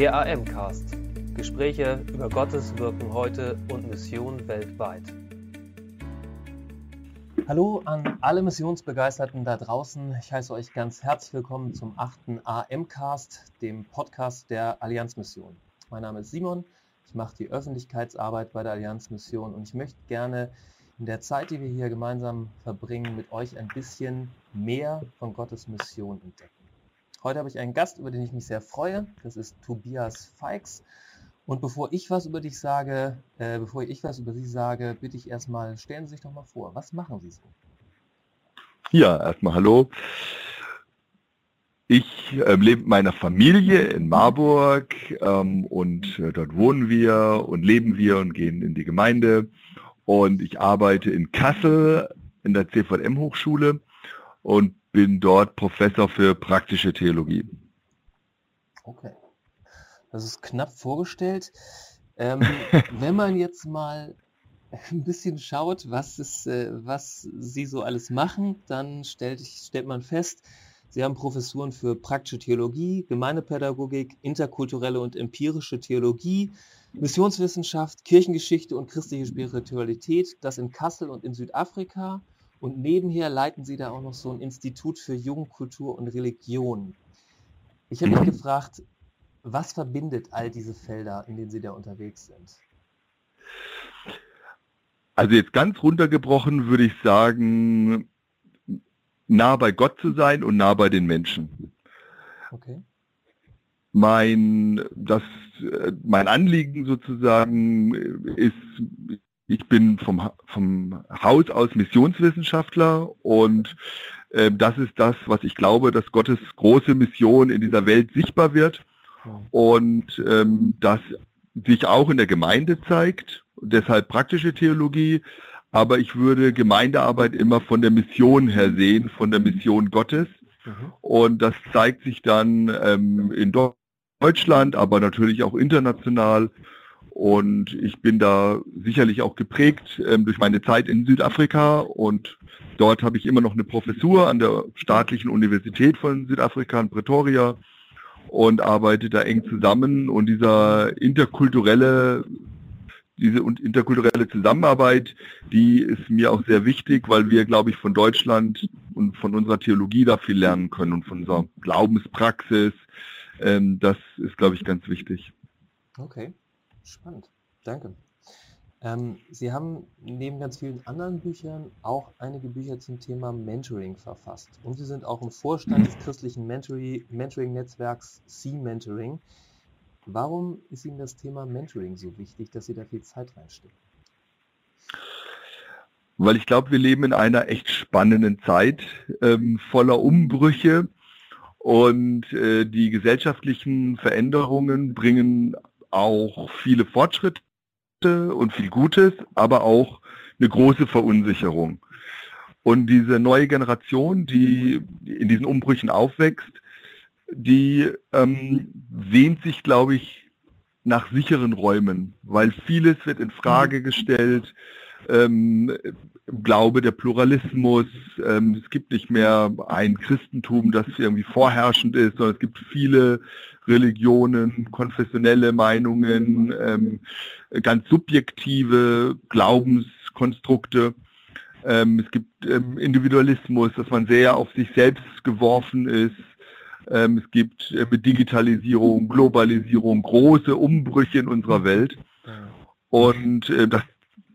Der AM-Cast. Gespräche über Gottes Wirken heute und Mission weltweit. Hallo an alle Missionsbegeisterten da draußen. Ich heiße euch ganz herzlich willkommen zum 8. AM-Cast, dem Podcast der Allianzmission. Mein Name ist Simon. Ich mache die Öffentlichkeitsarbeit bei der Allianzmission und ich möchte gerne in der Zeit, die wir hier gemeinsam verbringen, mit euch ein bisschen mehr von Gottes Mission entdecken. Heute habe ich einen Gast, über den ich mich sehr freue. Das ist Tobias Feix. Und bevor ich was über dich sage, äh, bevor ich was über Sie sage, bitte ich erstmal, stellen Sie sich doch mal vor, was machen Sie so? Ja, erstmal hallo. Ich äh, lebe mit meiner Familie in Marburg ähm, und äh, dort wohnen wir und leben wir und gehen in die Gemeinde. Und ich arbeite in Kassel in der CVM-Hochschule und bin dort Professor für praktische Theologie. Okay. Das ist knapp vorgestellt. Ähm, wenn man jetzt mal ein bisschen schaut, was, ist, äh, was Sie so alles machen, dann stellt, stellt man fest, Sie haben Professuren für praktische Theologie, Gemeindepädagogik, interkulturelle und empirische Theologie, Missionswissenschaft, Kirchengeschichte und christliche Spiritualität, das in Kassel und in Südafrika und nebenher leiten Sie da auch noch so ein Institut für Jugendkultur und Religion. Ich habe mich gefragt, was verbindet all diese Felder, in denen Sie da unterwegs sind? Also jetzt ganz runtergebrochen würde ich sagen, nah bei Gott zu sein und nah bei den Menschen. Okay. Mein, das, mein Anliegen sozusagen ist, ich bin vom, vom Haus aus Missionswissenschaftler und äh, das ist das, was ich glaube, dass Gottes große Mission in dieser Welt sichtbar wird und ähm, das sich auch in der Gemeinde zeigt. Deshalb praktische Theologie, aber ich würde Gemeindearbeit immer von der Mission her sehen, von der Mission Gottes. Mhm. Und das zeigt sich dann ähm, in Deutschland, aber natürlich auch international. Und ich bin da sicherlich auch geprägt ähm, durch meine Zeit in Südafrika und dort habe ich immer noch eine Professur an der staatlichen Universität von Südafrika in Pretoria und arbeite da eng zusammen und dieser interkulturelle diese interkulturelle Zusammenarbeit, die ist mir auch sehr wichtig, weil wir, glaube ich, von Deutschland und von unserer Theologie da viel lernen können und von unserer Glaubenspraxis. Ähm, das ist, glaube ich, ganz wichtig. Okay. Spannend, danke. Ähm, Sie haben neben ganz vielen anderen Büchern auch einige Bücher zum Thema Mentoring verfasst. Und Sie sind auch im Vorstand des christlichen Mentoring-Netzwerks C-Mentoring. Warum ist Ihnen das Thema Mentoring so wichtig, dass Sie da viel Zeit reinstecken? Weil ich glaube, wir leben in einer echt spannenden Zeit, ähm, voller Umbrüche und äh, die gesellschaftlichen Veränderungen bringen auch viele Fortschritte und viel Gutes, aber auch eine große Verunsicherung. Und diese neue Generation, die in diesen Umbrüchen aufwächst, die ähm, sehnt sich, glaube ich, nach sicheren Räumen, weil vieles wird in Frage gestellt. Ähm, Glaube, der Pluralismus, ähm, es gibt nicht mehr ein Christentum, das irgendwie vorherrschend ist, sondern es gibt viele Religionen, konfessionelle Meinungen, ähm, ganz subjektive Glaubenskonstrukte. Ähm, es gibt ähm, Individualismus, dass man sehr auf sich selbst geworfen ist. Ähm, es gibt äh, mit Digitalisierung, Globalisierung große Umbrüche in unserer Welt. Und äh, das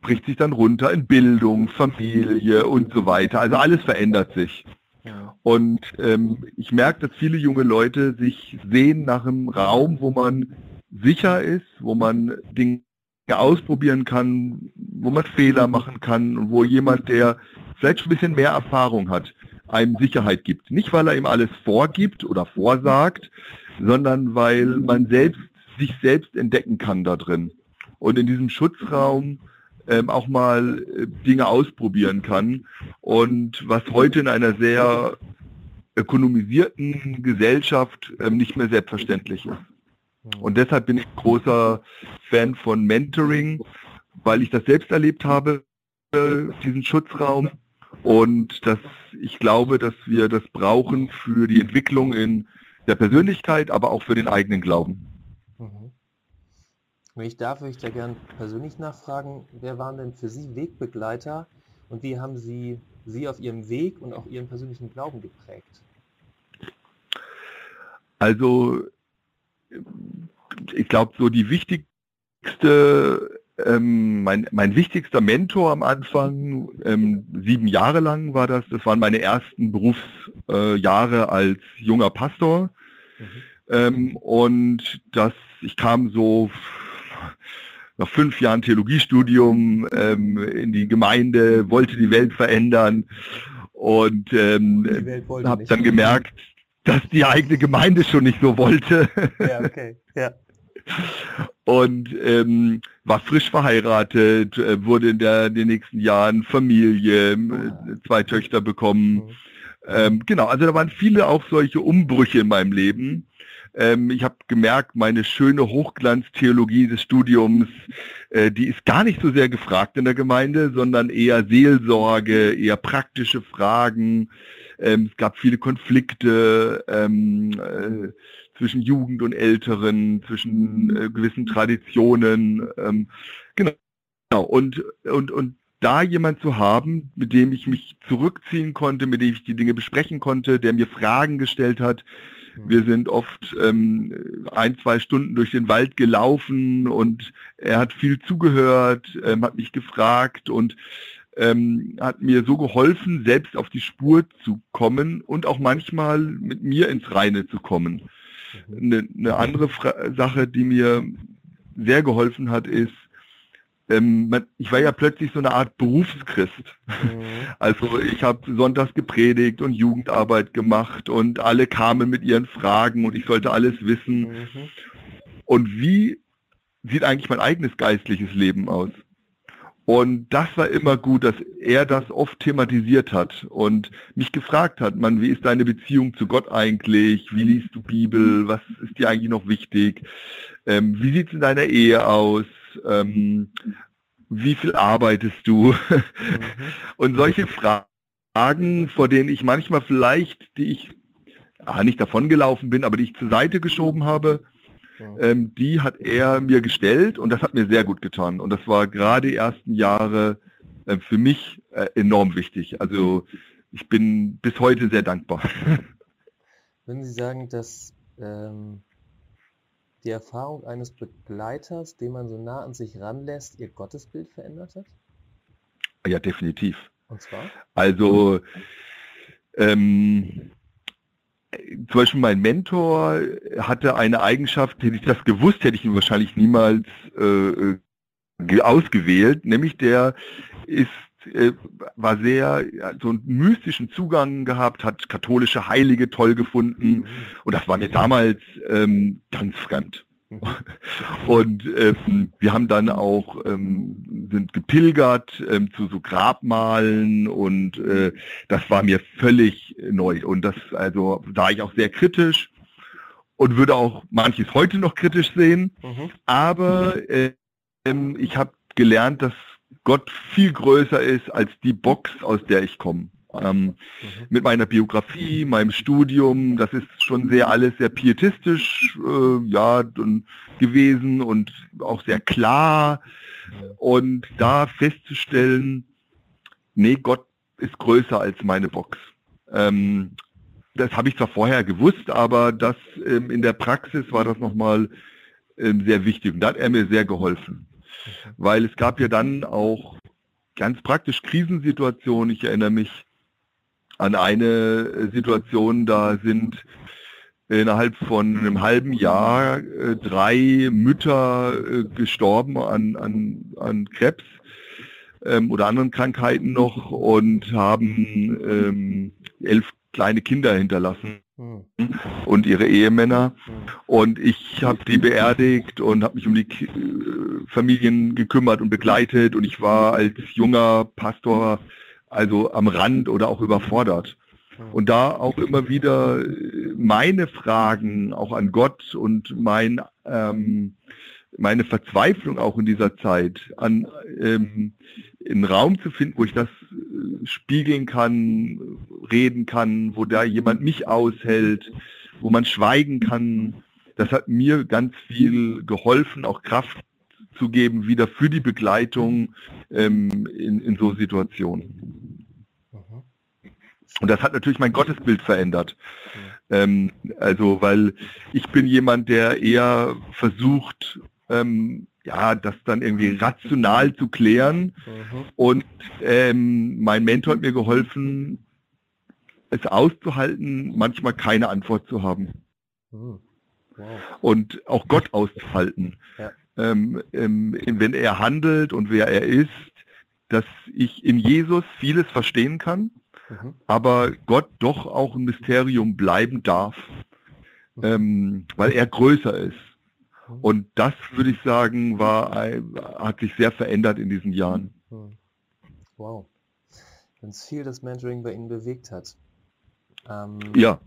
bricht sich dann runter in Bildung, Familie und so weiter. Also alles verändert sich. Und ähm, ich merke, dass viele junge Leute sich sehen nach einem Raum, wo man sicher ist, wo man Dinge ausprobieren kann, wo man Fehler machen kann und wo jemand, der vielleicht schon ein bisschen mehr Erfahrung hat, einem Sicherheit gibt. Nicht, weil er ihm alles vorgibt oder vorsagt, sondern weil man selbst sich selbst entdecken kann da drin. Und in diesem Schutzraum ähm, auch mal äh, Dinge ausprobieren kann. Und was heute in einer sehr ökonomisierten Gesellschaft ähm, nicht mehr selbstverständlich ist. Und deshalb bin ich großer Fan von Mentoring, weil ich das selbst erlebt habe, äh, diesen Schutzraum. Und dass ich glaube, dass wir das brauchen für die Entwicklung in der Persönlichkeit, aber auch für den eigenen Glauben. Wenn ich darf, würde ich da gern persönlich nachfragen, wer waren denn für Sie Wegbegleiter und wie haben Sie Sie auf Ihrem Weg und auch Ihren persönlichen Glauben geprägt? Also ich glaube, so die wichtigste, ähm, mein, mein wichtigster Mentor am Anfang, ähm, sieben Jahre lang war das, das waren meine ersten Berufsjahre äh, als junger Pastor. Mhm. Ähm, und das, ich kam so nach fünf Jahren Theologiestudium ähm, in die Gemeinde, wollte die Welt verändern und ähm, habe dann gemerkt, dass die eigene Gemeinde schon nicht so wollte. Ja, okay. Ja. Und ähm, war frisch verheiratet, äh, wurde in, der, in den nächsten Jahren Familie, äh, zwei Töchter bekommen. Mhm. Ähm, genau, also da waren viele auch solche Umbrüche in meinem Leben. Ähm, ich habe gemerkt, meine schöne Hochglanztheologie des Studiums, äh, die ist gar nicht so sehr gefragt in der Gemeinde, sondern eher Seelsorge, eher praktische Fragen. Ähm, es gab viele Konflikte ähm, äh, zwischen Jugend und Älteren, zwischen äh, gewissen Traditionen. Ähm, genau. Und, und, und da jemand zu haben, mit dem ich mich zurückziehen konnte, mit dem ich die Dinge besprechen konnte, der mir Fragen gestellt hat. Wir sind oft ähm, ein, zwei Stunden durch den Wald gelaufen und er hat viel zugehört, ähm, hat mich gefragt und ähm, hat mir so geholfen, selbst auf die Spur zu kommen und auch manchmal mit mir ins Reine zu kommen. Mhm. Eine, eine andere Fra Sache, die mir sehr geholfen hat, ist, ähm, man, ich war ja plötzlich so eine Art Berufschrist. Mhm. Also ich habe sonntags gepredigt und Jugendarbeit gemacht und alle kamen mit ihren Fragen und ich sollte alles wissen. Mhm. Und wie sieht eigentlich mein eigenes geistliches Leben aus? Und das war immer gut, dass er das oft thematisiert hat und mich gefragt hat, man, wie ist deine Beziehung zu Gott eigentlich? Wie liest du Bibel? Was ist dir eigentlich noch wichtig? Ähm, wie sieht es in deiner Ehe aus? Ähm, wie viel arbeitest du? Mhm. und solche Fragen, vor denen ich manchmal vielleicht, die ich ah, nicht davongelaufen bin, aber die ich zur Seite geschoben habe, ähm, die hat er mir gestellt und das hat mir sehr gut getan. Und das war gerade die ersten Jahre äh, für mich äh, enorm wichtig. Also ich bin bis heute sehr dankbar. Würden Sie sagen, dass ähm, die Erfahrung eines Begleiters, den man so nah an sich ranlässt, Ihr Gottesbild verändert hat? Ja, definitiv. Und zwar? Also ähm, zum Beispiel mein Mentor hatte eine Eigenschaft, hätte ich das gewusst, hätte ich ihn wahrscheinlich niemals äh, ausgewählt, nämlich der ist äh, war sehr so einen mystischen Zugang gehabt, hat katholische Heilige toll gefunden. Und das war mir damals ähm, ganz fremd. Und ähm, wir haben dann auch ähm, sind gepilgert ähm, zu so Grabmalen und äh, das war mir völlig neu. Und das also sah ich auch sehr kritisch und würde auch manches heute noch kritisch sehen, mhm. aber äh, ich habe gelernt, dass Gott viel größer ist als die Box, aus der ich komme. Ähm, mhm. Mit meiner Biografie, meinem Studium, das ist schon sehr alles sehr pietistisch äh, ja, gewesen und auch sehr klar. Und da festzustellen, nee, Gott ist größer als meine Box. Ähm, das habe ich zwar vorher gewusst, aber das ähm, in der Praxis war das nochmal ähm, sehr wichtig. Und da hat er mir sehr geholfen. Weil es gab ja dann auch ganz praktisch Krisensituationen. Ich erinnere mich an eine Situation, da sind innerhalb von einem halben Jahr äh, drei Mütter äh, gestorben an, an, an Krebs ähm, oder anderen Krankheiten noch und haben ähm, elf kleine Kinder hinterlassen. Und ihre Ehemänner. Hm. Und ich habe die beerdigt und habe mich um die Familien gekümmert und begleitet und ich war als junger Pastor also am Rand oder auch überfordert. Und da auch immer wieder meine Fragen auch an Gott und mein, ähm, meine Verzweiflung auch in dieser Zeit an ähm, einen Raum zu finden, wo ich das äh, spiegeln kann, reden kann, wo da jemand mich aushält, wo man schweigen kann. Das hat mir ganz viel geholfen, auch Kraft zu geben, wieder für die Begleitung ähm, in, in so Situationen. Und das hat natürlich mein Gottesbild verändert. Ähm, also, weil ich bin jemand, der eher versucht, ähm, ja, das dann irgendwie rational zu klären. Mhm. Und ähm, mein Mentor hat mir geholfen, es auszuhalten, manchmal keine Antwort zu haben. Mhm. Wow. Und auch Gott auszuhalten. Ja. Ähm, ähm, wenn er handelt und wer er ist, dass ich in Jesus vieles verstehen kann, mhm. aber Gott doch auch ein Mysterium bleiben darf, mhm. ähm, weil er größer ist. Und das würde ich sagen, war, hat sich sehr verändert in diesen Jahren. Mhm. Wow. Wenn es viel das Mentoring bei Ihnen bewegt hat. Ähm, ja.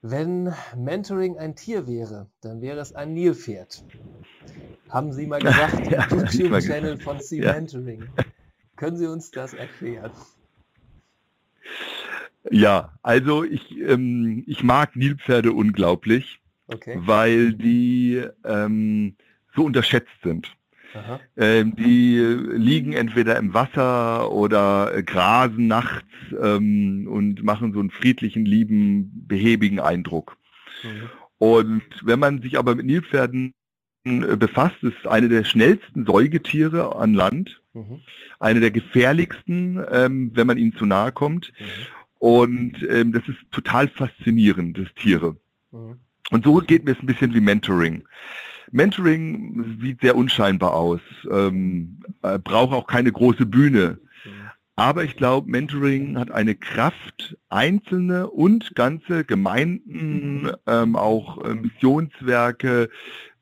Wenn Mentoring ein Tier wäre, dann wäre es ein Nilpferd. Haben Sie mal gesagt im ja, YouTube-Channel von Sea ja. Mentoring. Können Sie uns das erklären? Ja, also ich, ähm, ich mag Nilpferde unglaublich, okay. weil die ähm, so unterschätzt sind. Ähm, die liegen entweder im Wasser oder äh, grasen nachts ähm, und machen so einen friedlichen, lieben, behäbigen Eindruck. Mhm. Und wenn man sich aber mit Nilpferden äh, befasst, ist eine der schnellsten Säugetiere an Land, mhm. eine der gefährlichsten, ähm, wenn man ihnen zu nahe kommt. Mhm. Und ähm, das ist total faszinierend, das Tiere. Und so geht mir es ein bisschen wie Mentoring. Mentoring sieht sehr unscheinbar aus, ähm, äh, braucht auch keine große Bühne. Aber ich glaube, Mentoring hat eine Kraft, einzelne und ganze Gemeinden, ähm, auch äh, Missionswerke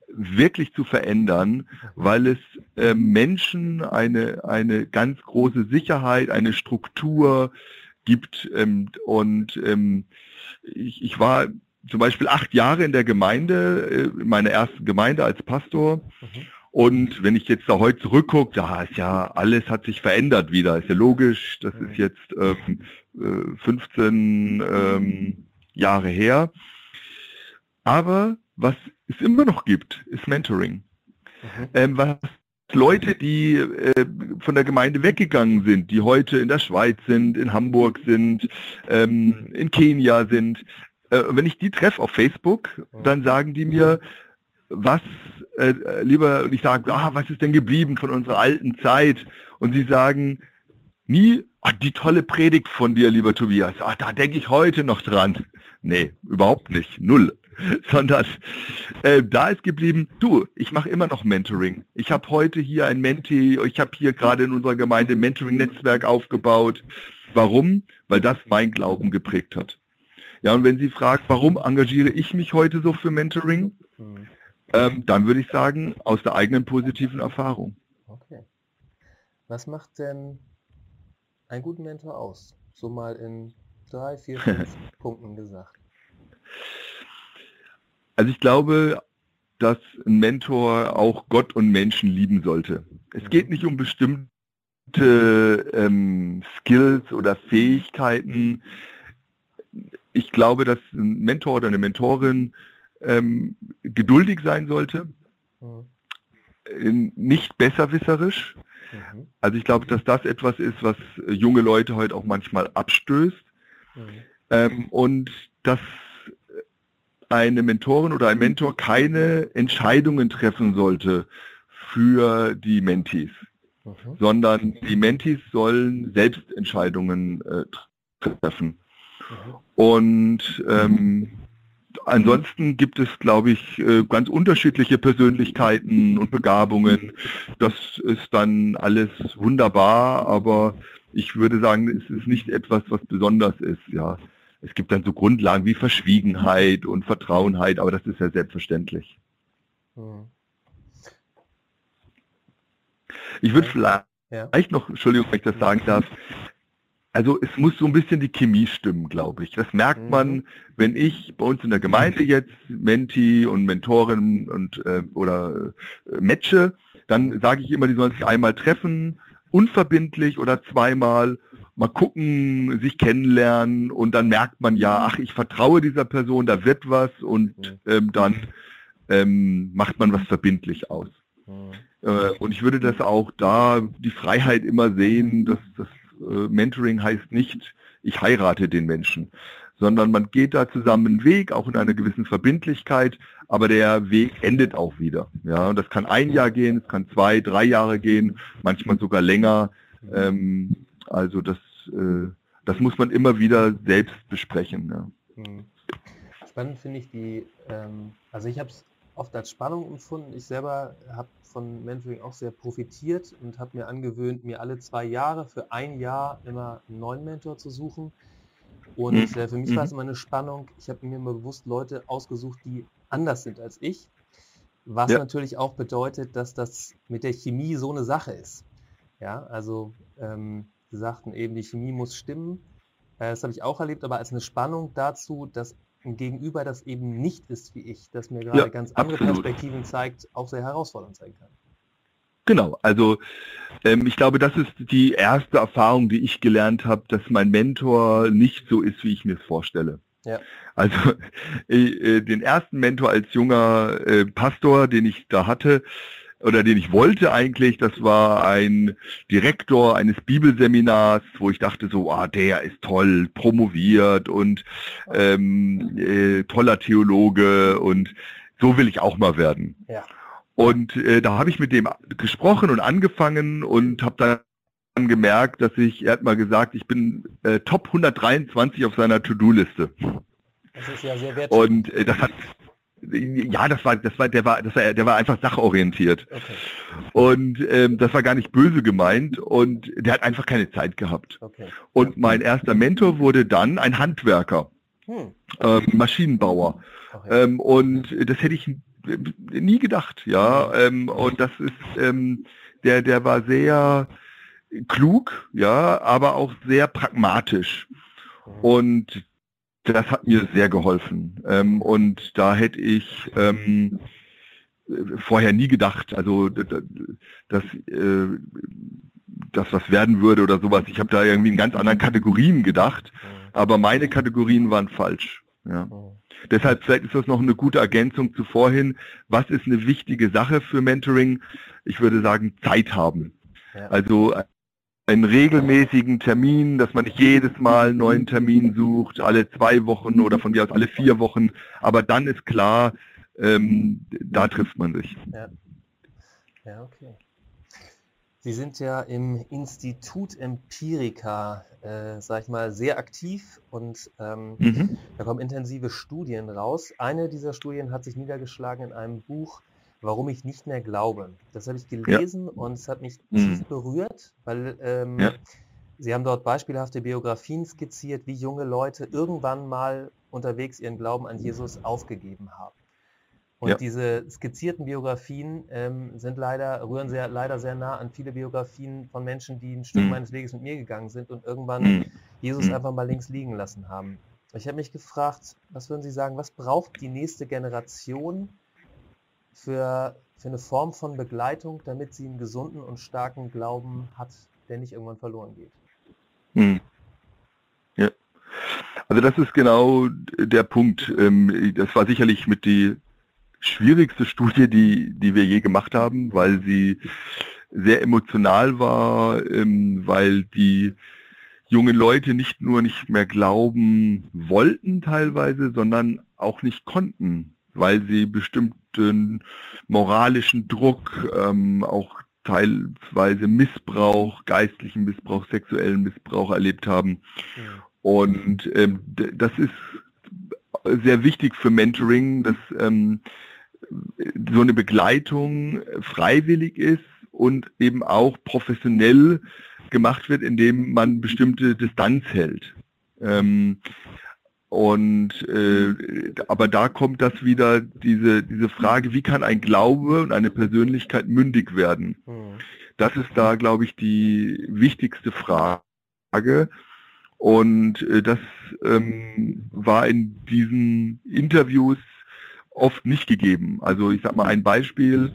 wirklich zu verändern, weil es äh, Menschen eine, eine ganz große Sicherheit, eine Struktur gibt. Ähm, und ähm, ich, ich war zum Beispiel acht Jahre in der Gemeinde, äh, in meiner ersten Gemeinde als Pastor. Mhm. Und wenn ich jetzt da heute zurückgucke, da ist ja alles hat sich verändert wieder. Ist ja logisch, das ist jetzt ähm, 15 äh, ähm, Jahre her. Aber was es immer noch gibt, ist Mentoring. Mhm. Ähm, was Leute, die äh, von der Gemeinde weggegangen sind, die heute in der Schweiz sind, in Hamburg sind, ähm, in Kenia sind, äh, wenn ich die treffe auf Facebook, dann sagen die mir, was, äh, lieber, und ich sage, ah, was ist denn geblieben von unserer alten Zeit? Und sie sagen, nie, ah, die tolle Predigt von dir, lieber Tobias, ah, da denke ich heute noch dran. Nee, überhaupt nicht, null. Sondern äh, da ist geblieben, du, ich mache immer noch Mentoring. Ich habe heute hier ein Menti, ich habe hier gerade in unserer Gemeinde ein Mentoring-Netzwerk aufgebaut. Warum? Weil das mein Glauben geprägt hat. Ja, und wenn Sie fragen, warum engagiere ich mich heute so für Mentoring, mhm. ähm, dann würde ich sagen, aus der eigenen positiven Erfahrung. Okay. Was macht denn einen guten Mentor aus? So mal in drei, vier, fünf Punkten gesagt. Also ich glaube, dass ein Mentor auch Gott und Menschen lieben sollte. Es geht mhm. nicht um bestimmte ähm, Skills oder Fähigkeiten, ich glaube, dass ein Mentor oder eine Mentorin ähm, geduldig sein sollte, mhm. nicht besserwisserisch. Mhm. Also ich glaube, dass das etwas ist, was junge Leute heute auch manchmal abstößt. Mhm. Ähm, und dass eine Mentorin oder ein Mentor keine Entscheidungen treffen sollte für die Mentees, mhm. sondern die Mentees sollen selbst Entscheidungen äh, treffen. Und ähm, ansonsten gibt es, glaube ich, äh, ganz unterschiedliche Persönlichkeiten und Begabungen. Das ist dann alles wunderbar, aber ich würde sagen, es ist nicht etwas, was besonders ist, ja. Es gibt dann so Grundlagen wie Verschwiegenheit und Vertrauenheit, aber das ist ja selbstverständlich. Hm. Ich würde vielleicht ja. noch, Entschuldigung, wenn ich das sagen darf, also es muss so ein bisschen die Chemie stimmen, glaube ich. Das merkt mhm. man, wenn ich bei uns in der Gemeinde jetzt Menti und Mentorin und äh, oder äh, matche, dann sage ich immer, die sollen sich einmal treffen, unverbindlich oder zweimal, mal gucken, sich kennenlernen und dann merkt man ja, ach, ich vertraue dieser Person, da wird was und mhm. ähm, dann ähm, macht man was verbindlich aus. Mhm. Äh, und ich würde das auch da die Freiheit immer sehen, dass das äh, Mentoring heißt nicht, ich heirate den Menschen, sondern man geht da zusammen einen Weg, auch in einer gewissen Verbindlichkeit, aber der Weg endet auch wieder. Ja, und das kann ein Jahr gehen, es kann zwei, drei Jahre gehen, manchmal sogar länger. Ähm, also das, äh, das muss man immer wieder selbst besprechen. Ja. Hm. Spannend finde ich die, ähm, also ich habe es oft als Spannung empfunden. Ich selber habe von Mentoring auch sehr profitiert und habe mir angewöhnt, mir alle zwei Jahre für ein Jahr immer einen neuen Mentor zu suchen und mhm. äh, für mich war es mhm. immer eine Spannung. Ich habe mir immer bewusst Leute ausgesucht, die anders sind als ich. Was ja. natürlich auch bedeutet, dass das mit der Chemie so eine Sache ist. Ja, also ähm, Sie sagten eben, die Chemie muss stimmen. Äh, das habe ich auch erlebt, aber als eine Spannung dazu, dass ein Gegenüber das eben nicht ist wie ich, das mir gerade ja, ganz andere absolut. Perspektiven zeigt, auch sehr herausfordernd sein kann. Genau, also ähm, ich glaube, das ist die erste Erfahrung, die ich gelernt habe, dass mein Mentor nicht so ist, wie ich mir es vorstelle. Ja. Also äh, den ersten Mentor als junger äh, Pastor, den ich da hatte, oder den ich wollte eigentlich, das war ein Direktor eines Bibelseminars, wo ich dachte so, ah, der ist toll, promoviert und ähm, äh, toller Theologe und so will ich auch mal werden. Ja. Und äh, da habe ich mit dem gesprochen und angefangen und habe dann gemerkt, dass ich, er hat mal gesagt, ich bin äh, Top 123 auf seiner To-Do-Liste. Das ist ja sehr wertvoll. Und äh, das hat ja, das war, das war, der war, das war, der war einfach sachorientiert. Okay. Und ähm, das war gar nicht böse gemeint und der hat einfach keine Zeit gehabt. Okay. Und mein erster Mentor wurde dann ein Handwerker, hm. ähm, Maschinenbauer. Okay. Ähm, und das hätte ich nie gedacht, ja. Ähm, und das ist, ähm, der, der war sehr klug, ja, aber auch sehr pragmatisch. Mhm. Und das hat mir sehr geholfen. Ähm, und da hätte ich ähm, vorher nie gedacht, also dass äh, das was werden würde oder sowas. Ich habe da irgendwie in ganz anderen Kategorien gedacht, mhm. aber meine Kategorien waren falsch. Ja. Mhm. Deshalb vielleicht ist das noch eine gute Ergänzung zu vorhin. Was ist eine wichtige Sache für Mentoring? Ich würde sagen, Zeit haben. Ja. Also einen regelmäßigen Termin, dass man nicht jedes Mal einen neuen Termin sucht, alle zwei Wochen oder von mir aus alle vier Wochen. Aber dann ist klar, ähm, da trifft man sich. Ja. ja, okay. Sie sind ja im Institut Empirica, äh, sag ich mal, sehr aktiv und ähm, mhm. da kommen intensive Studien raus. Eine dieser Studien hat sich niedergeschlagen in einem Buch, Warum ich nicht mehr glaube. Das habe ich gelesen ja. und es hat mich mhm. tief berührt, weil ähm, ja. Sie haben dort beispielhafte Biografien skizziert, wie junge Leute irgendwann mal unterwegs ihren Glauben an Jesus aufgegeben haben. Und ja. diese skizzierten Biografien ähm, sind leider, rühren sehr, leider sehr nah an viele Biografien von Menschen, die ein Stück mhm. meines Weges mit mir gegangen sind und irgendwann mhm. Jesus mhm. einfach mal links liegen lassen haben. Ich habe mich gefragt, was würden Sie sagen, was braucht die nächste Generation für, für eine Form von Begleitung, damit sie einen gesunden und starken Glauben hat, der nicht irgendwann verloren geht? Mhm. Ja. Also das ist genau der Punkt. Ähm, das war sicherlich mit die schwierigste Studie, die, die wir je gemacht haben, weil sie sehr emotional war, ähm, weil die jungen Leute nicht nur nicht mehr glauben wollten teilweise, sondern auch nicht konnten, weil sie bestimmten moralischen Druck, ähm, auch teilweise Missbrauch, geistlichen Missbrauch, sexuellen Missbrauch erlebt haben. Ja. Und ähm, das ist sehr wichtig für Mentoring, dass ähm, so eine Begleitung freiwillig ist und eben auch professionell gemacht wird, indem man bestimmte Distanz hält. Ähm, und äh, aber da kommt das wieder diese diese Frage, wie kann ein Glaube und eine Persönlichkeit mündig werden? Mhm. Das ist da, glaube ich, die wichtigste Frage. Und äh, das ähm, war in diesen Interviews oft nicht gegeben. Also ich sag mal ein Beispiel.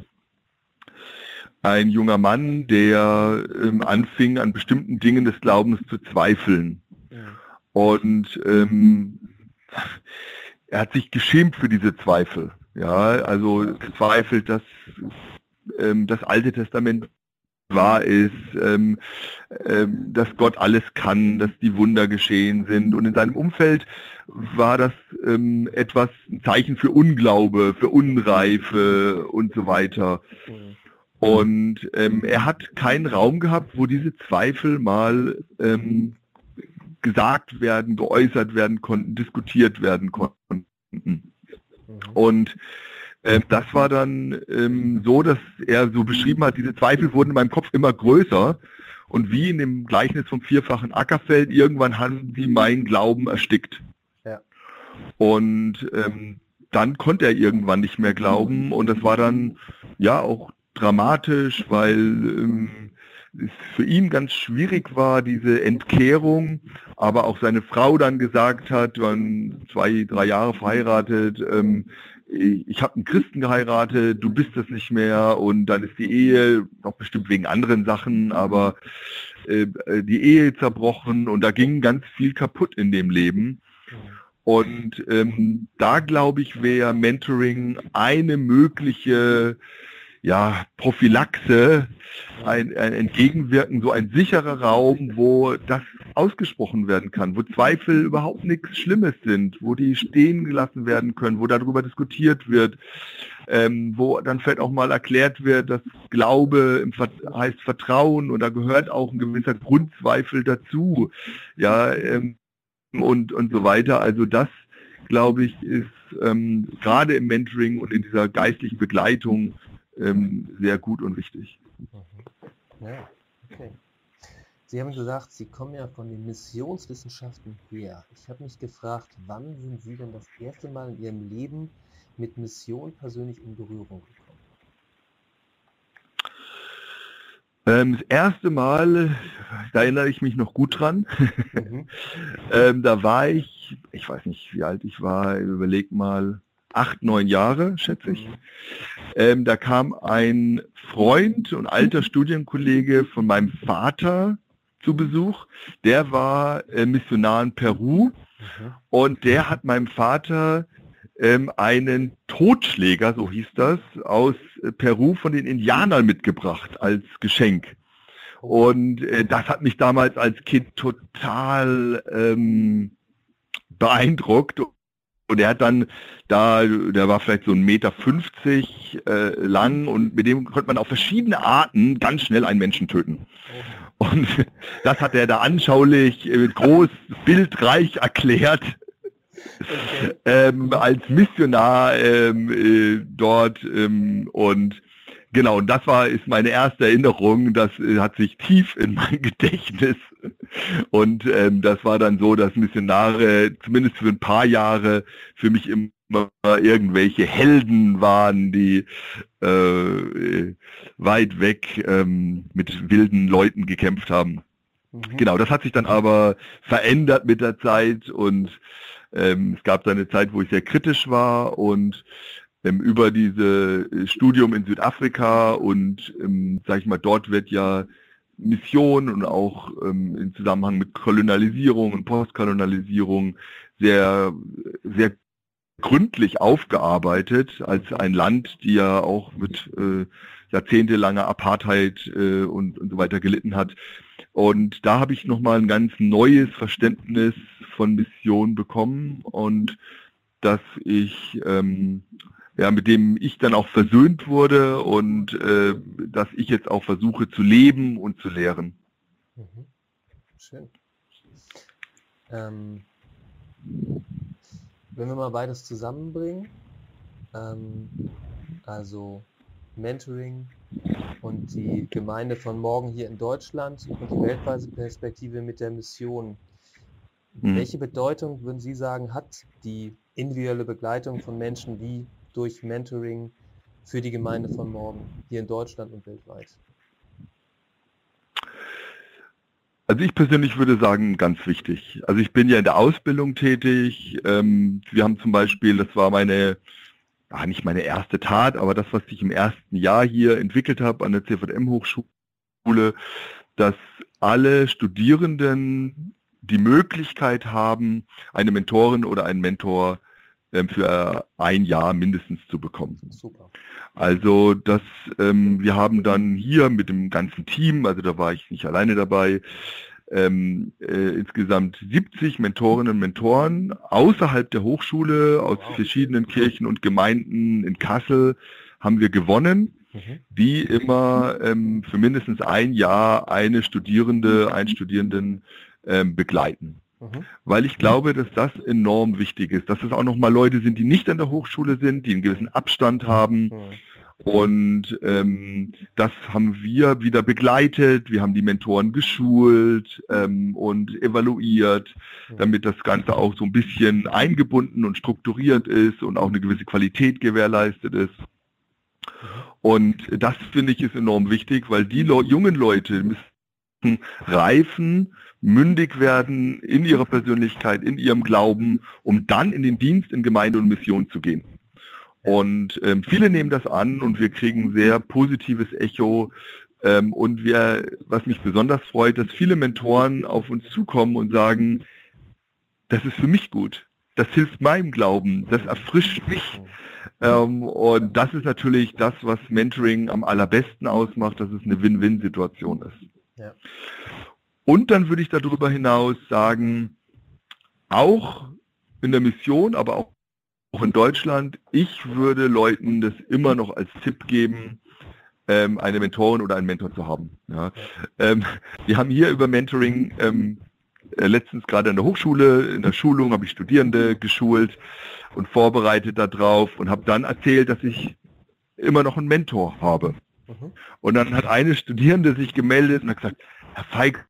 Ein junger Mann, der ähm, anfing, an bestimmten Dingen des Glaubens zu zweifeln. Und ähm, er hat sich geschämt für diese Zweifel. Ja, also zweifelt, dass ähm, das Alte Testament wahr ist, ähm, ähm, dass Gott alles kann, dass die Wunder geschehen sind. Und in seinem Umfeld war das ähm, etwas ein Zeichen für Unglaube, für Unreife und so weiter. Mhm. Und ähm, er hat keinen Raum gehabt, wo diese Zweifel mal ähm, gesagt werden, geäußert werden konnten, diskutiert werden konnten. Mhm. Und äh, das war dann ähm, so, dass er so beschrieben hat, diese Zweifel wurden in meinem Kopf immer größer. Und wie in dem Gleichnis vom vierfachen Ackerfeld, irgendwann haben sie meinen Glauben erstickt. Ja. Und ähm, dann konnte er irgendwann nicht mehr glauben und das war dann ja auch dramatisch, weil ähm, es für ihn ganz schwierig war, diese Entkehrung, aber auch seine Frau dann gesagt hat, waren zwei, drei Jahre verheiratet, ähm, ich habe einen Christen geheiratet, du bist das nicht mehr und dann ist die Ehe, noch bestimmt wegen anderen Sachen, aber äh, die Ehe zerbrochen und da ging ganz viel kaputt in dem Leben. Und ähm, da glaube ich, wäre Mentoring eine mögliche ja, Prophylaxe, ein, ein Entgegenwirken, so ein sicherer Raum, wo das ausgesprochen werden kann, wo Zweifel überhaupt nichts Schlimmes sind, wo die stehen gelassen werden können, wo darüber diskutiert wird, ähm, wo dann vielleicht auch mal erklärt wird, dass Glaube im Ver heißt Vertrauen und da gehört auch ein gewisser Grundzweifel dazu, ja, ähm, und, und so weiter. Also das, glaube ich, ist ähm, gerade im Mentoring und in dieser geistlichen Begleitung ähm, sehr gut und wichtig. Mhm. Ja, okay. Sie haben gesagt, Sie kommen ja von den Missionswissenschaften her. Ich habe mich gefragt, wann sind Sie denn das erste Mal in Ihrem Leben mit Mission persönlich in Berührung gekommen? Ähm, das erste Mal, da erinnere ich mich noch gut dran. Mhm. ähm, da war ich, ich weiß nicht, wie alt ich war, überleg mal, acht, neun Jahre, schätze ich. Ähm, da kam ein Freund und alter Studienkollege von meinem Vater zu Besuch. Der war äh, Missionar in Peru und der hat meinem Vater ähm, einen Totschläger, so hieß das, aus äh, Peru von den Indianern mitgebracht als Geschenk. Und äh, das hat mich damals als Kind total ähm, beeindruckt und er hat dann da, der war vielleicht so ein Meter fünfzig äh, lang und mit dem konnte man auf verschiedene Arten ganz schnell einen Menschen töten. Und das hat er da anschaulich, äh, groß, bildreich erklärt. Okay. Ähm, als Missionar ähm, äh, dort ähm, und Genau, und das war ist meine erste Erinnerung. Das äh, hat sich tief in mein Gedächtnis. Und ähm, das war dann so, dass Missionare zumindest für ein paar Jahre für mich immer irgendwelche Helden waren, die äh, weit weg ähm, mit wilden Leuten gekämpft haben. Mhm. Genau, das hat sich dann aber verändert mit der Zeit und ähm, es gab da eine Zeit, wo ich sehr kritisch war und über diese äh, Studium in Südafrika und, ähm, sag ich mal, dort wird ja Mission und auch ähm, im Zusammenhang mit Kolonialisierung und Postkolonialisierung sehr, sehr gründlich aufgearbeitet als ein Land, die ja auch mit äh, jahrzehntelanger Apartheid äh, und, und so weiter gelitten hat. Und da habe ich nochmal ein ganz neues Verständnis von Mission bekommen und dass ich ähm, ja, mit dem ich dann auch versöhnt wurde und äh, dass ich jetzt auch versuche zu leben und zu lehren. Mhm. Schön. Ähm, wenn wir mal beides zusammenbringen, ähm, also Mentoring und die Gemeinde von morgen hier in Deutschland und die weltweite Perspektive mit der Mission. Mhm. Welche Bedeutung würden Sie sagen, hat die individuelle Begleitung von Menschen wie durch Mentoring für die Gemeinde von morgen, hier in Deutschland und weltweit? Also ich persönlich würde sagen, ganz wichtig. Also ich bin ja in der Ausbildung tätig. Ähm, wir haben zum Beispiel, das war meine, nicht meine erste Tat, aber das, was ich im ersten Jahr hier entwickelt habe an der CVM-Hochschule, dass alle Studierenden die Möglichkeit haben, eine Mentorin oder einen Mentor für ein Jahr mindestens zu bekommen. Super. Also das, ähm, wir haben dann hier mit dem ganzen Team, also da war ich nicht alleine dabei, ähm, äh, insgesamt 70 Mentorinnen und Mentoren außerhalb der Hochschule, aus wow. verschiedenen Kirchen und Gemeinden in Kassel haben wir gewonnen, mhm. die immer ähm, für mindestens ein Jahr eine Studierende, einen Studierenden ähm, begleiten. Mhm. Weil ich glaube, dass das enorm wichtig ist, dass es auch nochmal Leute sind, die nicht an der Hochschule sind, die einen gewissen Abstand haben. Mhm. Und ähm, das haben wir wieder begleitet. Wir haben die Mentoren geschult ähm, und evaluiert, mhm. damit das Ganze auch so ein bisschen eingebunden und strukturiert ist und auch eine gewisse Qualität gewährleistet ist. Mhm. Und das finde ich ist enorm wichtig, weil die Le jungen Leute müssen reifen mündig werden in ihrer Persönlichkeit, in ihrem Glauben, um dann in den Dienst in Gemeinde und Mission zu gehen. Und ähm, viele nehmen das an und wir kriegen sehr positives Echo. Ähm, und wir, was mich besonders freut, dass viele Mentoren auf uns zukommen und sagen, das ist für mich gut. Das hilft meinem Glauben. Das erfrischt mich. Ähm, und das ist natürlich das, was Mentoring am allerbesten ausmacht, dass es eine Win-Win-Situation ist. Ja. Und dann würde ich darüber hinaus sagen, auch in der Mission, aber auch, auch in Deutschland, ich würde Leuten das immer noch als Tipp geben, ähm, eine Mentorin oder einen Mentor zu haben. Ja. Ähm, wir haben hier über Mentoring ähm, äh, letztens gerade an der Hochschule, in der Schulung habe ich Studierende geschult und vorbereitet darauf und habe dann erzählt, dass ich immer noch einen Mentor habe. Mhm. Und dann hat eine Studierende sich gemeldet und hat gesagt, Herr Feig,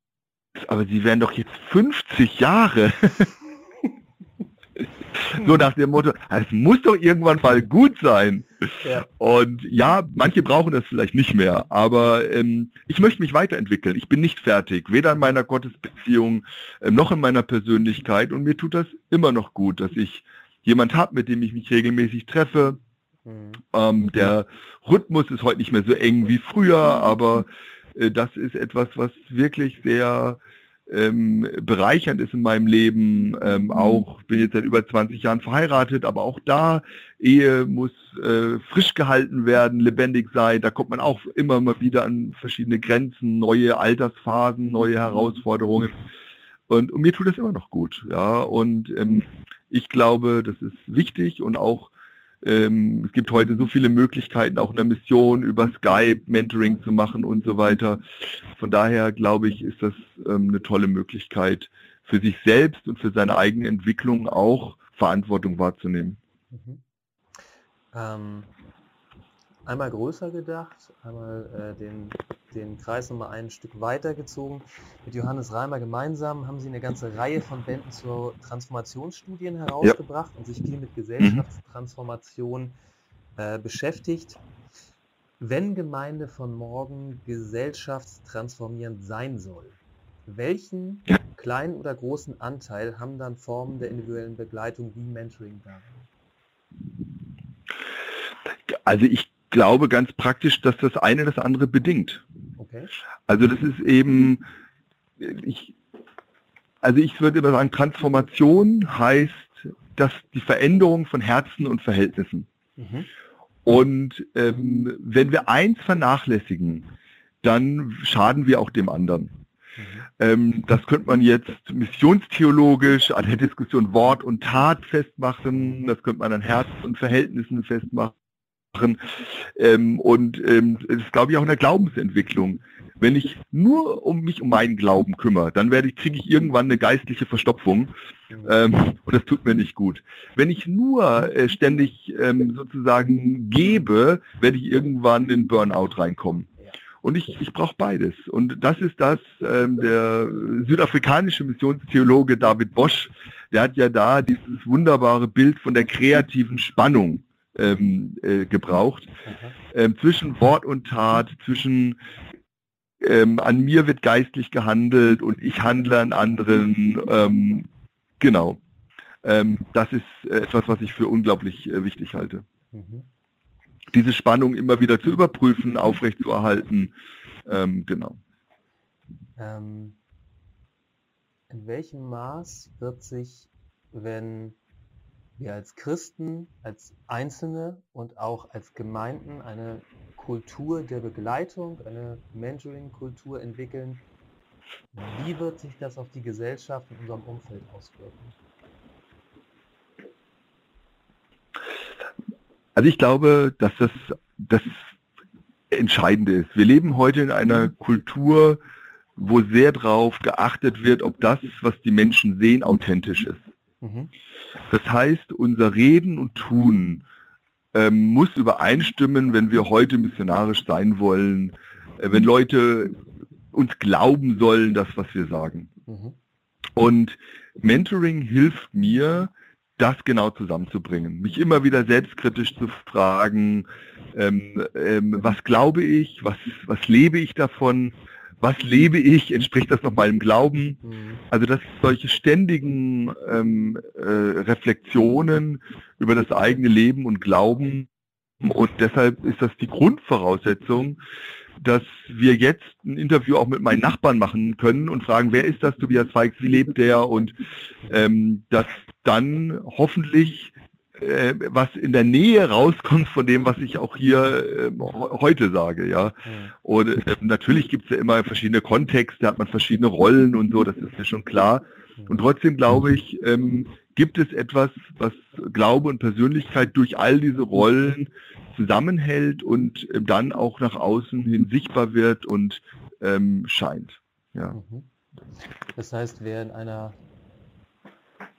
aber sie werden doch jetzt 50 Jahre. so nach dem Motto, es muss doch irgendwann mal gut sein. Ja. Und ja, manche brauchen das vielleicht nicht mehr, aber ähm, ich möchte mich weiterentwickeln. Ich bin nicht fertig, weder in meiner Gottesbeziehung äh, noch in meiner Persönlichkeit. Und mir tut das immer noch gut, dass ich jemand habe, mit dem ich mich regelmäßig treffe. Mhm. Ähm, der Rhythmus ist heute nicht mehr so eng wie früher, aber das ist etwas, was wirklich sehr ähm, bereichernd ist in meinem Leben. Ähm, mhm. auch bin jetzt seit über 20 Jahren verheiratet, aber auch da Ehe muss äh, frisch gehalten werden, lebendig sein. Da kommt man auch immer mal wieder an verschiedene Grenzen, neue Altersphasen, neue Herausforderungen. Und, und mir tut das immer noch gut, ja. Und ähm, ich glaube, das ist wichtig und auch es gibt heute so viele Möglichkeiten, auch in der Mission über Skype Mentoring zu machen und so weiter. Von daher glaube ich, ist das ähm, eine tolle Möglichkeit für sich selbst und für seine eigene Entwicklung auch Verantwortung wahrzunehmen. Mhm. Ähm, einmal größer gedacht, einmal äh, den, den Kreis nochmal ein Stück weiter gezogen. Mit Johannes Reimer gemeinsam haben Sie eine ganze Reihe von Bänden zur Transformationsstudien herausgebracht ja. und sich viel mit Gesellschaftstransformation äh, beschäftigt. Wenn Gemeinde von morgen gesellschaftstransformierend sein soll, welchen kleinen oder großen Anteil haben dann Formen der individuellen Begleitung wie Mentoring daran? Also ich glaube ganz praktisch, dass das eine das andere bedingt. Okay. Also das ist eben, ich, also ich würde immer sagen, Transformation heißt, dass die Veränderung von Herzen und Verhältnissen. Mhm. Und ähm, wenn wir eins vernachlässigen, dann schaden wir auch dem anderen. Mhm. Ähm, das könnte man jetzt missionstheologisch an der Diskussion Wort und Tat festmachen, das könnte man an Herz und Verhältnissen festmachen machen. Ähm, und ähm, das ist, glaube ich, auch in der Glaubensentwicklung. Wenn ich nur um mich um meinen Glauben kümmere, dann werde ich, kriege ich irgendwann eine geistliche Verstopfung ähm, und das tut mir nicht gut. Wenn ich nur äh, ständig ähm, sozusagen gebe, werde ich irgendwann in Burnout reinkommen. Und ich, ich brauche beides. Und das ist das, ähm, der südafrikanische Missionstheologe David Bosch, der hat ja da dieses wunderbare Bild von der kreativen Spannung ähm, äh, gebraucht. Ähm, zwischen Wort und Tat, zwischen ähm, an mir wird geistlich gehandelt und ich handle an anderen. Ähm, genau. Ähm, das ist etwas, was ich für unglaublich äh, wichtig halte. Mhm. Diese Spannung immer wieder zu überprüfen, aufrechtzuerhalten. Ähm, genau. in welchem Maß wird sich, wenn wir als Christen, als Einzelne und auch als Gemeinden eine Kultur der Begleitung, eine Mentoring-Kultur entwickeln. Wie wird sich das auf die Gesellschaft in unserem Umfeld auswirken? Also ich glaube, dass das das Entscheidende ist. Wir leben heute in einer Kultur, wo sehr darauf geachtet wird, ob das, was die Menschen sehen, authentisch ist. Mhm. Das heißt, unser Reden und Tun ähm, muss übereinstimmen, wenn wir heute missionarisch sein wollen, äh, wenn Leute uns glauben sollen, das, was wir sagen. Mhm. Und Mentoring hilft mir, das genau zusammenzubringen, mich immer wieder selbstkritisch zu fragen, ähm, ähm, was glaube ich, was, was lebe ich davon, was lebe ich, entspricht das noch meinem Glauben? Mhm. Also dass solche ständigen ähm, äh, Reflexionen über das eigene Leben und Glauben und deshalb ist das die Grundvoraussetzung, dass wir jetzt ein Interview auch mit meinen Nachbarn machen können und fragen, wer ist das, Tobias Feix, wie lebt der und ähm, dass dann hoffentlich äh, was in der Nähe rauskommt von dem, was ich auch hier äh, heute sage, ja. Und äh, natürlich gibt es ja immer verschiedene Kontexte, hat man verschiedene Rollen und so, das ist ja schon klar. Und trotzdem glaube ich, ähm, gibt es etwas, was Glaube und Persönlichkeit durch all diese Rollen zusammenhält und äh, dann auch nach außen hin sichtbar wird und ähm, scheint. Ja. Mhm. Das heißt, wer in einer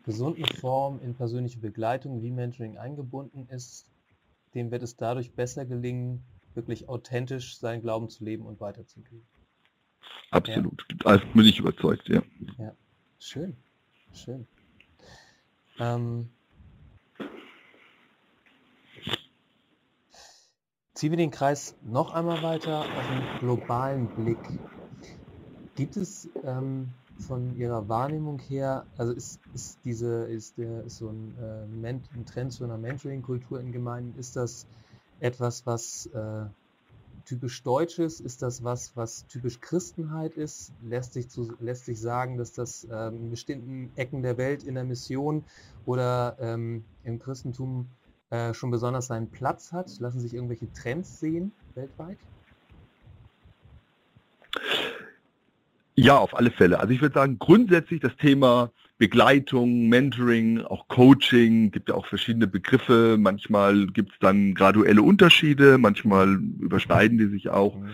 gesunden Form in persönliche Begleitung wie Mentoring eingebunden ist, dem wird es dadurch besser gelingen, wirklich authentisch seinen Glauben zu leben und weiterzugeben. Absolut. Ja. Also bin ich überzeugt, ja. Ja, schön. Schön. Ähm, ziehen wir den Kreis noch einmal weiter auf einen globalen Blick. Gibt es ähm, von Ihrer Wahrnehmung her, also ist, ist diese, ist der, ist so ein, äh, ein Trend zu einer Mentoring-Kultur in Gemeinden, ist das etwas, was äh, typisch deutsch ist? Ist das was, was typisch Christenheit ist? Lässt sich, zu, lässt sich sagen, dass das ähm, in bestimmten Ecken der Welt in der Mission oder ähm, im Christentum äh, schon besonders seinen Platz hat? Lassen sich irgendwelche Trends sehen weltweit? Ja, auf alle Fälle. Also ich würde sagen, grundsätzlich das Thema Begleitung, Mentoring, auch Coaching, gibt ja auch verschiedene Begriffe. Manchmal gibt es dann graduelle Unterschiede, manchmal überschneiden die sich auch. Mhm.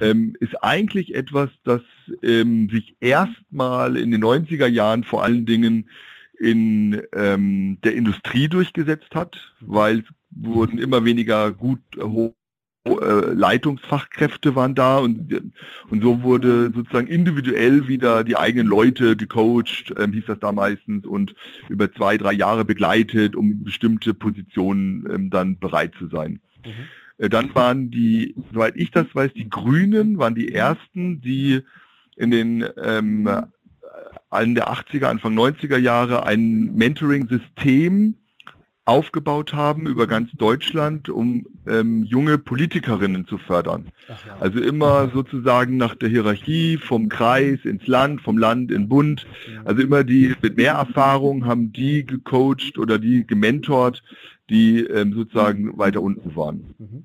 Ähm, ist eigentlich etwas, das ähm, sich erstmal in den 90er Jahren vor allen Dingen in ähm, der Industrie durchgesetzt hat, weil es wurden immer weniger gut hoch äh, Leitungsfachkräfte waren da und, und so wurde sozusagen individuell wieder die eigenen Leute gecoacht, ähm, hieß das da meistens, und über zwei, drei Jahre begleitet, um bestimmte Positionen ähm, dann bereit zu sein. Mhm. Äh, dann waren die, soweit ich das weiß, die Grünen waren die ersten, die in den ähm, Ende der 80er, Anfang 90er Jahre ein Mentoring-System aufgebaut haben über ganz Deutschland, um ähm, junge Politikerinnen zu fördern. Ja. Also immer sozusagen nach der Hierarchie vom Kreis ins Land, vom Land in Bund. Also immer die mit mehr Erfahrung haben die gecoacht oder die gementort, die ähm, sozusagen weiter unten waren. Mhm.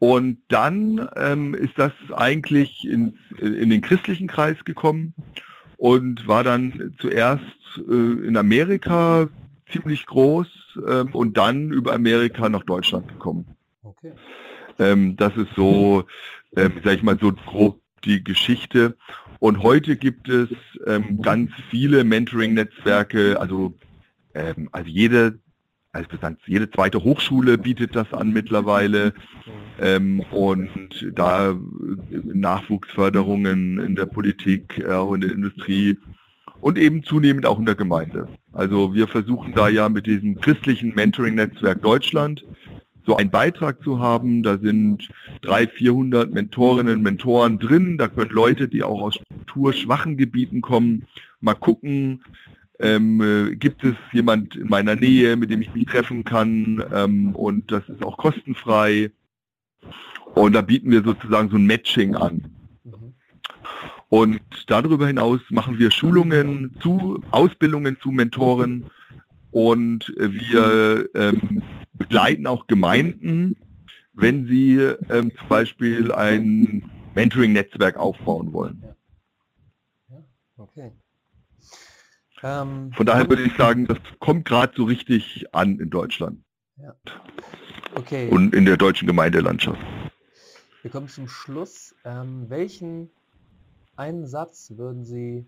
Und dann ähm, ist das eigentlich ins, in den christlichen Kreis gekommen und war dann zuerst äh, in Amerika ziemlich groß ähm, und dann über Amerika nach Deutschland gekommen. Okay. Ähm, das ist so, ähm, sag ich mal, so grob die Geschichte. Und heute gibt es ähm, ganz viele Mentoring-Netzwerke, also, ähm, also jede, also jede zweite Hochschule bietet das an mittlerweile. Ähm, und da Nachwuchsförderungen in der Politik, äh, in der Industrie und eben zunehmend auch in der Gemeinde. Also wir versuchen da ja mit diesem christlichen Mentoring-Netzwerk Deutschland so einen Beitrag zu haben. Da sind 300, 400 Mentorinnen und Mentoren drin. Da können Leute, die auch aus strukturschwachen Gebieten kommen, mal gucken, ähm, äh, gibt es jemand in meiner Nähe, mit dem ich mich treffen kann ähm, und das ist auch kostenfrei. Und da bieten wir sozusagen so ein Matching an. Und darüber hinaus machen wir Schulungen zu, Ausbildungen zu Mentoren Und wir ähm, begleiten auch Gemeinden, wenn sie ähm, zum Beispiel ein Mentoring-Netzwerk aufbauen wollen. Okay. Ähm, Von daher würde ich sagen, das kommt gerade so richtig an in Deutschland. Ja. Okay. Und in der deutschen Gemeindelandschaft. Wir kommen zum Schluss. Ähm, welchen einen Satz würden Sie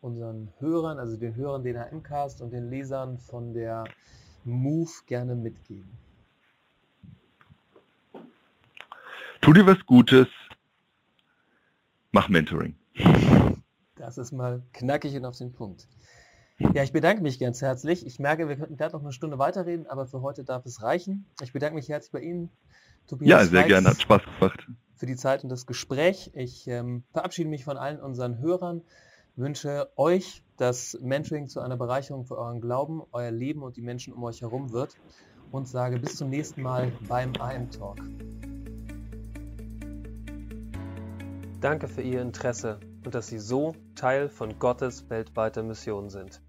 unseren Hörern, also den Hörern den HM-Cast und den Lesern von der Move gerne mitgeben? Tu dir was Gutes, mach Mentoring. Das ist mal knackig und auf den Punkt. Ja, ich bedanke mich ganz herzlich. Ich merke, wir könnten gleich noch eine Stunde weiterreden, aber für heute darf es reichen. Ich bedanke mich herzlich bei Ihnen, Tobias. Ja, sehr gerne, hat Spaß gemacht. Für die Zeit und das Gespräch. Ich ähm, verabschiede mich von allen unseren Hörern, wünsche euch, dass Mentoring zu einer Bereicherung für euren Glauben, euer Leben und die Menschen um euch herum wird und sage bis zum nächsten Mal beim AM Talk. Danke für Ihr Interesse und dass Sie so Teil von Gottes weltweiter Mission sind.